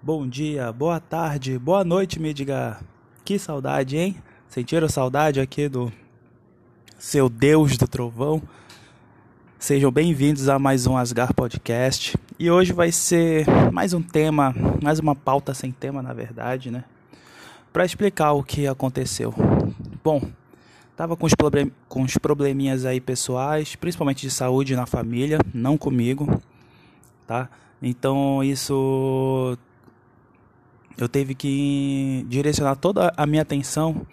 bom dia, boa tarde, boa noite, me diga. Que saudade, hein? Sentiram saudade aqui do seu Deus do Trovão? Sejam bem-vindos a mais um Asgar Podcast. E hoje vai ser mais um tema, mais uma pauta sem tema, na verdade, né? Para explicar o que aconteceu. Bom, tava com os, problem com os probleminhas aí pessoais, principalmente de saúde na família, não comigo, tá? Então isso eu teve que direcionar toda a minha atenção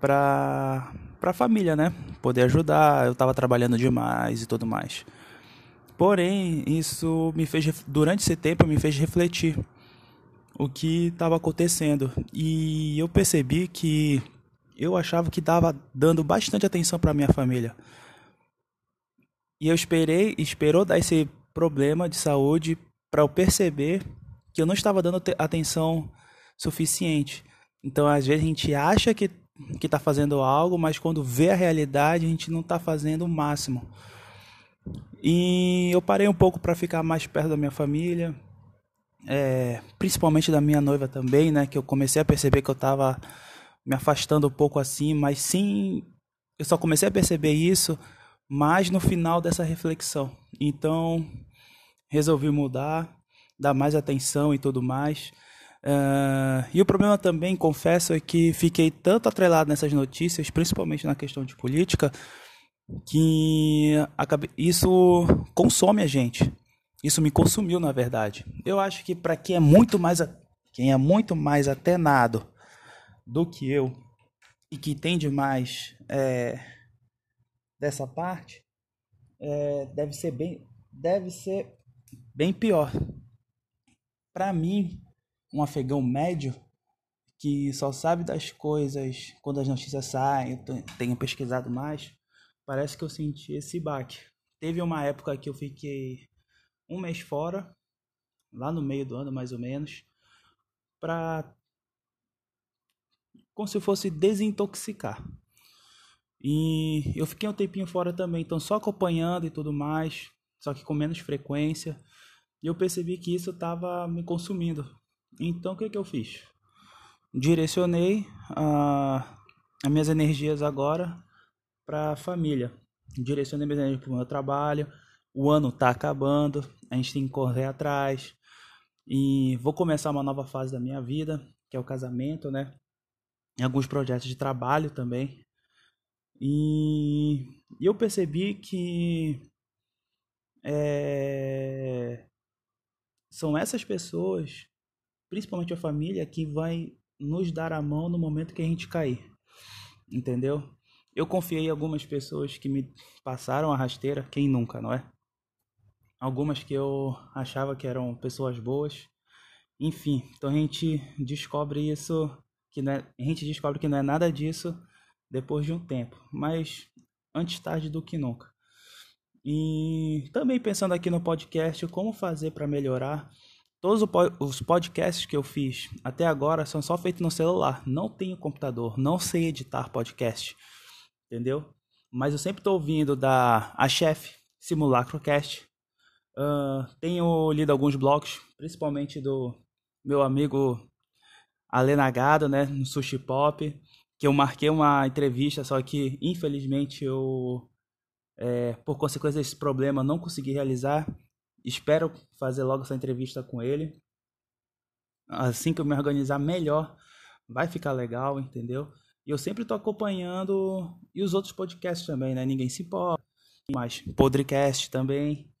para para a família, né? Poder ajudar, eu estava trabalhando demais e tudo mais. Porém, isso me fez durante esse tempo me fez refletir o que estava acontecendo e eu percebi que eu achava que estava dando bastante atenção para minha família. E eu esperei, esperou dar esse problema de saúde para eu perceber que eu não estava dando atenção suficiente. Então, às vezes a gente acha que que está fazendo algo, mas quando vê a realidade a gente não está fazendo o máximo. E eu parei um pouco para ficar mais perto da minha família, é, principalmente da minha noiva também, né? Que eu comecei a perceber que eu estava me afastando um pouco assim, mas sim, eu só comecei a perceber isso mais no final dessa reflexão. Então, resolvi mudar, dar mais atenção e tudo mais. Uh, e o problema também, confesso, é que fiquei tanto atrelado nessas notícias, principalmente na questão de política, que isso consome a gente. Isso me consumiu, na verdade. Eu acho que para quem é muito mais quem é muito mais atenado do que eu e que entende mais é, dessa parte, é, deve ser bem deve ser bem pior. Para mim, um afegão médio que só sabe das coisas quando as notícias saem, tenho pesquisado mais, parece que eu senti esse baque. Teve uma época que eu fiquei um mês fora, lá no meio do ano mais ou menos, para como se fosse desintoxicar. E eu fiquei um tempinho fora também, então só acompanhando e tudo mais, só que com menos frequência. E eu percebi que isso estava me consumindo. Então o que, que eu fiz? Direcionei a, as minhas energias agora para a família. Direcionei minhas energias para o meu trabalho. O ano está acabando, a gente tem que correr atrás. E vou começar uma nova fase da minha vida, que é o casamento, né? Alguns projetos de trabalho também. E eu percebi que é, são essas pessoas principalmente a família, que vai nos dar a mão no momento que a gente cair. Entendeu? Eu confiei em algumas pessoas que me passaram a rasteira, quem nunca, não é? Algumas que eu achava que eram pessoas boas. Enfim, então a gente descobre isso, que é, a gente descobre que não é nada disso depois de um tempo, mas antes tarde do que nunca. E também pensando aqui no podcast, como fazer para melhorar Todos os podcasts que eu fiz até agora são só feitos no celular. Não tenho computador, não sei editar podcast, entendeu? Mas eu sempre estou ouvindo da a chefe Simulacrocast. Uh, tenho lido alguns blogs, principalmente do meu amigo Alenagado, né, no Sushi Pop, que eu marquei uma entrevista, só que infelizmente eu, é, por consequência desse problema, não consegui realizar. Espero fazer logo essa entrevista com ele. Assim que eu me organizar melhor, vai ficar legal, entendeu? E eu sempre tô acompanhando e os outros podcasts também, né? Ninguém se importa. Mais podcast também.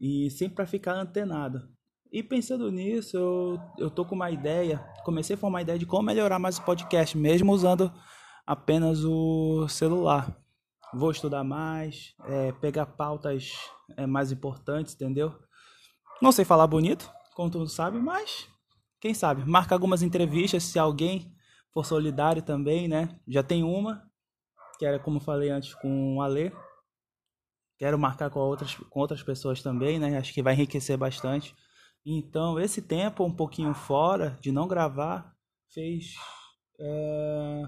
E sempre para ficar antenado. E pensando nisso, eu, eu tô com uma ideia, comecei a formar uma ideia de como melhorar mais o podcast, mesmo usando apenas o celular vou estudar mais, é, pegar pautas é, mais importantes, entendeu? Não sei falar bonito, como tu sabe, mas quem sabe, marca algumas entrevistas se alguém for solidário também, né? Já tem uma, que era como falei antes com o Ale. Quero marcar com outras, com outras pessoas também, né? Acho que vai enriquecer bastante. Então, esse tempo um pouquinho fora de não gravar fez é,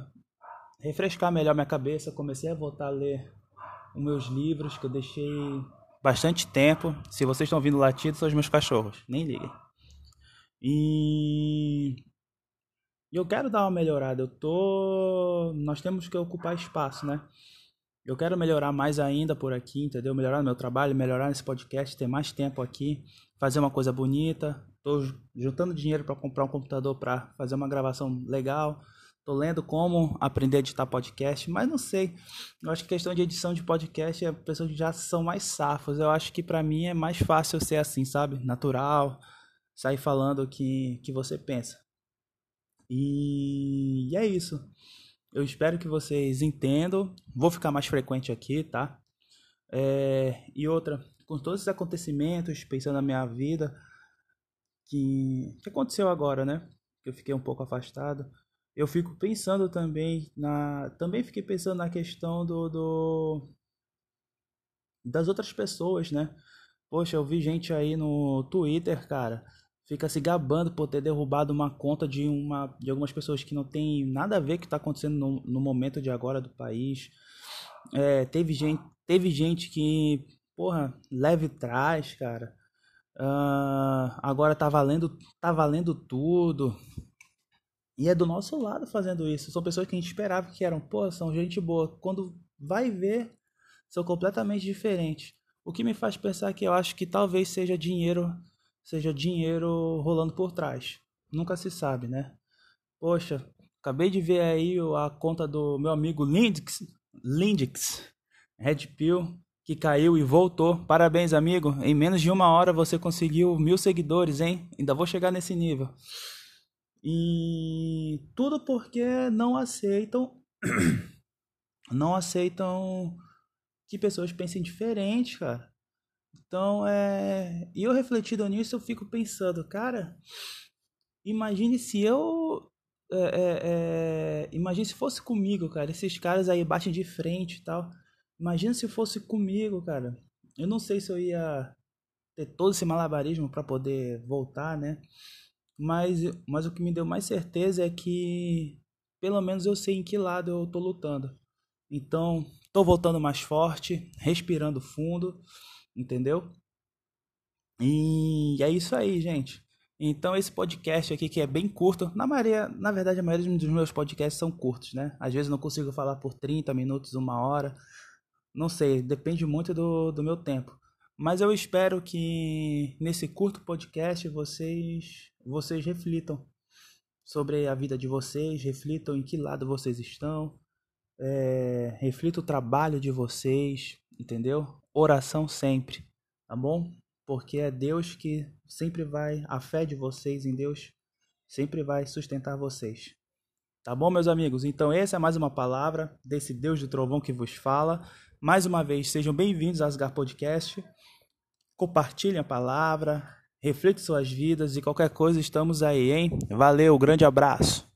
refrescar melhor minha cabeça, comecei a voltar a ler os meus livros que eu deixei bastante tempo. Se vocês estão ouvindo latido, são os meus cachorros, nem liguem. E eu quero dar uma melhorada. Eu tô. Nós temos que ocupar espaço, né? Eu quero melhorar mais ainda por aqui, entendeu? Melhorar meu trabalho, melhorar nesse podcast, ter mais tempo aqui, fazer uma coisa bonita. Tô juntando dinheiro para comprar um computador para fazer uma gravação legal. Tô lendo como aprender a editar podcast, mas não sei. Eu acho que questão de edição de podcast é pessoas que já são mais safas. Eu acho que para mim é mais fácil ser assim, sabe? Natural, sair falando o que, que você pensa. E, e é isso. Eu espero que vocês entendam. Vou ficar mais frequente aqui, tá? É, e outra, com todos esses acontecimentos, pensando na minha vida, que, que aconteceu agora, né? Que eu fiquei um pouco afastado. Eu fico pensando também na. Também fiquei pensando na questão do, do das outras pessoas, né? Poxa, eu vi gente aí no Twitter, cara, fica se gabando por ter derrubado uma conta de, uma, de algumas pessoas que não tem nada a ver com o que está acontecendo no, no momento de agora do país. É, teve, gente, teve gente que, porra, leve trás, cara. Uh, agora tá valendo, tá valendo tudo. E é do nosso lado fazendo isso. São pessoas que a gente esperava que eram, pô, são gente boa. Quando vai ver, são completamente diferentes. O que me faz pensar que eu acho que talvez seja dinheiro seja dinheiro rolando por trás. Nunca se sabe, né? Poxa, acabei de ver aí a conta do meu amigo Lindix, Lindix Red Pill, que caiu e voltou. Parabéns, amigo. Em menos de uma hora você conseguiu mil seguidores, hein? Ainda vou chegar nesse nível. E tudo porque não aceitam. não aceitam que pessoas pensem diferente, cara. Então, é... e eu refletindo nisso, eu fico pensando, cara, imagine se eu. É, é, é, imagine se fosse comigo, cara. Esses caras aí batem de frente e tal. Imagina se fosse comigo, cara. Eu não sei se eu ia ter todo esse malabarismo para poder voltar, né? Mas, mas o que me deu mais certeza é que pelo menos eu sei em que lado eu tô lutando. Então, tô voltando mais forte, respirando fundo entendeu? E é isso aí, gente. Então esse podcast aqui que é bem curto, na maioria, na verdade a maioria dos meus podcasts são curtos, né? Às vezes não consigo falar por 30 minutos, uma hora, não sei, depende muito do, do meu tempo. Mas eu espero que nesse curto podcast vocês vocês reflitam sobre a vida de vocês, reflitam em que lado vocês estão, é, reflitam o trabalho de vocês, entendeu? oração sempre, tá bom? Porque é Deus que sempre vai, a fé de vocês em Deus sempre vai sustentar vocês. Tá bom, meus amigos? Então, essa é mais uma palavra desse Deus do trovão que vos fala. Mais uma vez, sejam bem-vindos ao Asgar Podcast. Compartilhem a palavra, reflitam suas vidas e qualquer coisa, estamos aí, hein? Valeu, grande abraço.